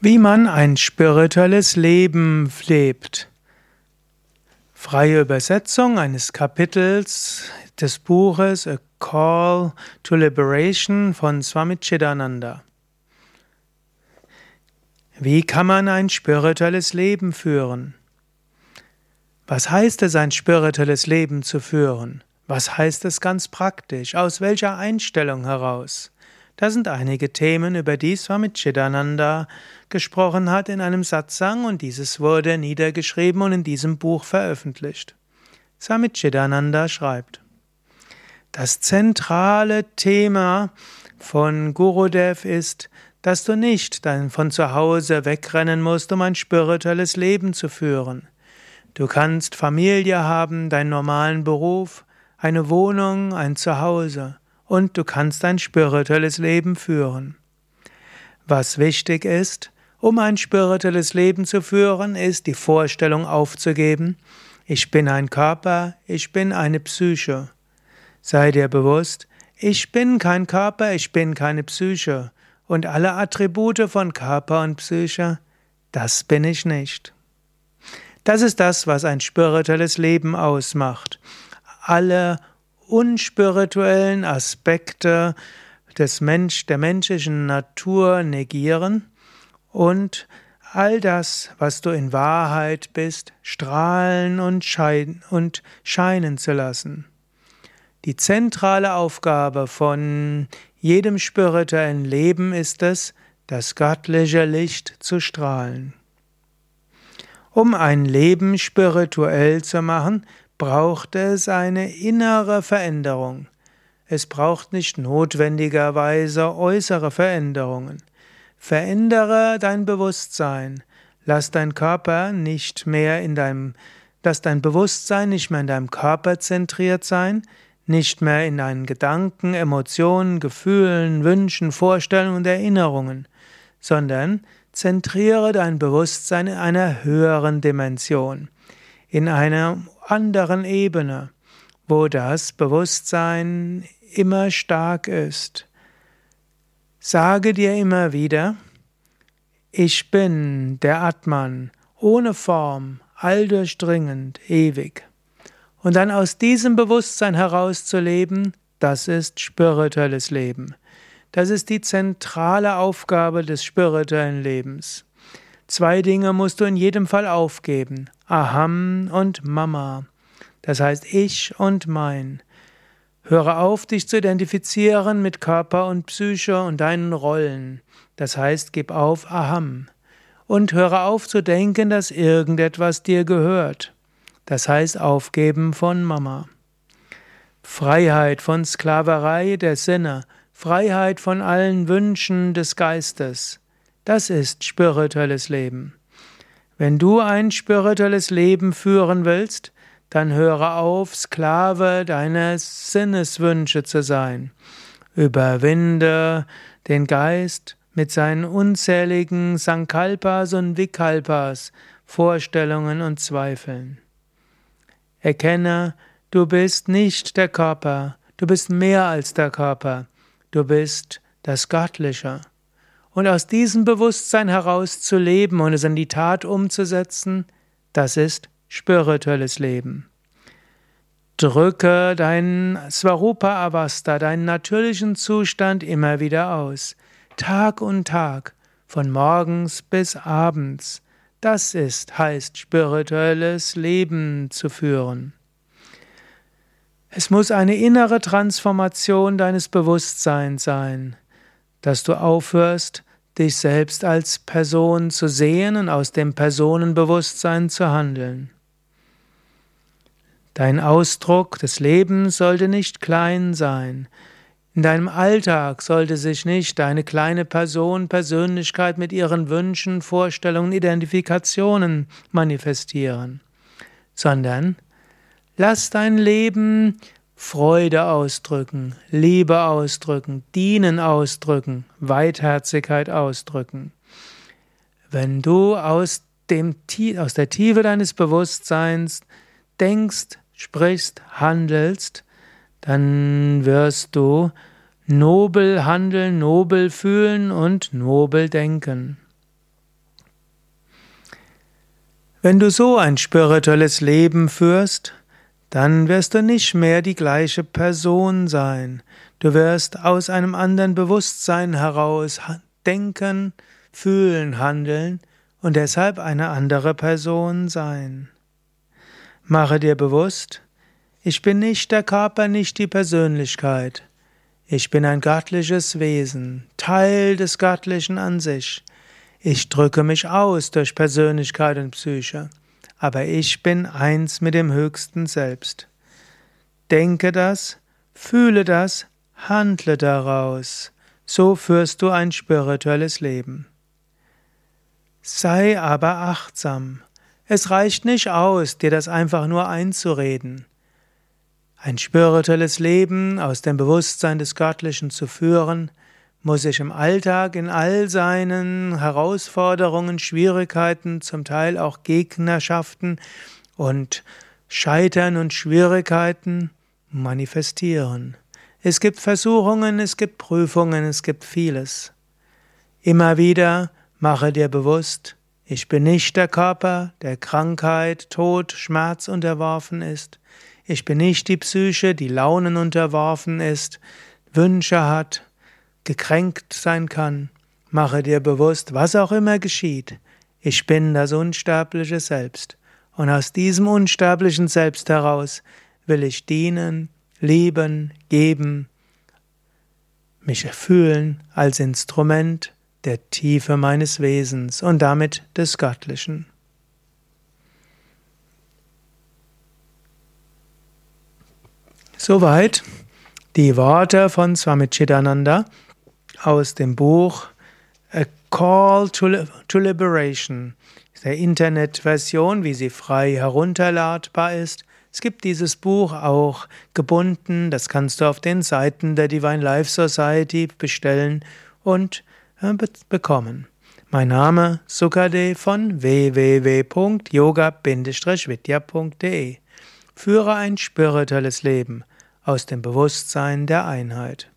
Wie man ein spirituelles Leben lebt. Freie Übersetzung eines Kapitels des Buches A Call to Liberation von Swami Chidananda. Wie kann man ein spirituelles Leben führen? Was heißt es, ein spirituelles Leben zu führen? Was heißt es ganz praktisch? Aus welcher Einstellung heraus? Das sind einige Themen, über die Swami Chidananda gesprochen hat in einem Satsang und dieses wurde niedergeschrieben und in diesem Buch veröffentlicht. Swami Chidananda schreibt, das zentrale Thema von Gurudev ist, dass du nicht von zu Hause wegrennen musst, um ein spirituelles Leben zu führen. Du kannst Familie haben, deinen normalen Beruf, eine Wohnung, ein Zuhause und du kannst ein spirituelles Leben führen. Was wichtig ist, um ein spirituelles Leben zu führen, ist die Vorstellung aufzugeben, ich bin ein Körper, ich bin eine Psyche. Sei dir bewusst, ich bin kein Körper, ich bin keine Psyche und alle Attribute von Körper und Psyche, das bin ich nicht. Das ist das, was ein spirituelles Leben ausmacht. Alle unspirituellen Aspekte des Mensch, der menschlichen Natur negieren und all das, was du in Wahrheit bist, strahlen und, schein und scheinen zu lassen. Die zentrale Aufgabe von jedem spirituellen Leben ist es, das göttliche Licht zu strahlen. Um ein Leben spirituell zu machen, braucht es eine innere Veränderung. Es braucht nicht notwendigerweise äußere Veränderungen. Verändere dein Bewusstsein. Lass dein Körper nicht mehr in deinem, lass dein Bewusstsein nicht mehr in deinem Körper zentriert sein, nicht mehr in deinen Gedanken, Emotionen, Gefühlen, Wünschen, Vorstellungen und Erinnerungen, sondern zentriere dein Bewusstsein in einer höheren Dimension, in einer anderen Ebene, wo das Bewusstsein immer stark ist. Sage dir immer wieder, ich bin der Atman, ohne Form, alldurchdringend, ewig. Und dann aus diesem Bewusstsein herauszuleben, das ist spirituelles Leben. Das ist die zentrale Aufgabe des spirituellen Lebens. Zwei Dinge musst du in jedem Fall aufgeben. Aham und Mama. Das heißt ich und mein. Höre auf, dich zu identifizieren mit Körper und Psyche und deinen Rollen. Das heißt, gib auf Aham. Und höre auf zu denken, dass irgendetwas dir gehört. Das heißt, aufgeben von Mama. Freiheit von Sklaverei der Sinne, Freiheit von allen Wünschen des Geistes. Das ist spirituelles Leben. Wenn du ein spirituelles Leben führen willst, dann höre auf, Sklave deiner Sinneswünsche zu sein. Überwinde den Geist mit seinen unzähligen Sankalpas und Vikalpas, Vorstellungen und Zweifeln. Erkenne, du bist nicht der Körper, du bist mehr als der Körper, du bist das Göttliche und aus diesem Bewusstsein heraus zu leben und es in die Tat umzusetzen, das ist spirituelles Leben. Drücke deinen Svarupa Avasta, deinen natürlichen Zustand immer wieder aus, Tag und Tag, von morgens bis abends. Das ist, heißt spirituelles Leben zu führen. Es muss eine innere Transformation deines Bewusstseins sein, dass du aufhörst, dich selbst als Person zu sehen und aus dem Personenbewusstsein zu handeln. Dein Ausdruck des Lebens sollte nicht klein sein. In deinem Alltag sollte sich nicht deine kleine Person, Persönlichkeit mit ihren Wünschen, Vorstellungen, Identifikationen manifestieren, sondern lass dein Leben Freude ausdrücken, Liebe ausdrücken, Dienen ausdrücken, Weitherzigkeit ausdrücken. Wenn du aus, dem, aus der Tiefe deines Bewusstseins denkst, sprichst, handelst, dann wirst du nobel handeln, nobel fühlen und nobel denken. Wenn du so ein spirituelles Leben führst, dann wirst du nicht mehr die gleiche Person sein. Du wirst aus einem anderen Bewusstsein heraus denken, fühlen, handeln und deshalb eine andere Person sein. Mache dir bewusst, ich bin nicht der Körper, nicht die Persönlichkeit. Ich bin ein göttliches Wesen, Teil des Göttlichen an sich. Ich drücke mich aus durch Persönlichkeit und Psyche aber ich bin eins mit dem höchsten Selbst. Denke das, fühle das, handle daraus, so führst du ein spirituelles Leben. Sei aber achtsam. Es reicht nicht aus, dir das einfach nur einzureden. Ein spirituelles Leben aus dem Bewusstsein des Göttlichen zu führen, muss sich im Alltag in all seinen Herausforderungen, Schwierigkeiten, zum Teil auch Gegnerschaften und Scheitern und Schwierigkeiten manifestieren. Es gibt Versuchungen, es gibt Prüfungen, es gibt vieles. Immer wieder mache dir bewusst, ich bin nicht der Körper, der Krankheit, Tod, Schmerz unterworfen ist. Ich bin nicht die Psyche, die Launen unterworfen ist, Wünsche hat, gekränkt sein kann, mache dir bewusst, was auch immer geschieht, ich bin das unsterbliche Selbst. Und aus diesem unsterblichen Selbst heraus will ich dienen, lieben, geben, mich erfüllen als Instrument der Tiefe meines Wesens und damit des Göttlichen. Soweit die Worte von Swami Chidananda aus dem Buch A Call to, to Liberation, der Internetversion, wie sie frei herunterladbar ist. Es gibt dieses Buch auch gebunden, das kannst du auf den Seiten der Divine Life Society bestellen und äh, bekommen. Mein Name Sukade von www.yoga-vidya.de Führe ein spirituelles Leben aus dem Bewusstsein der Einheit.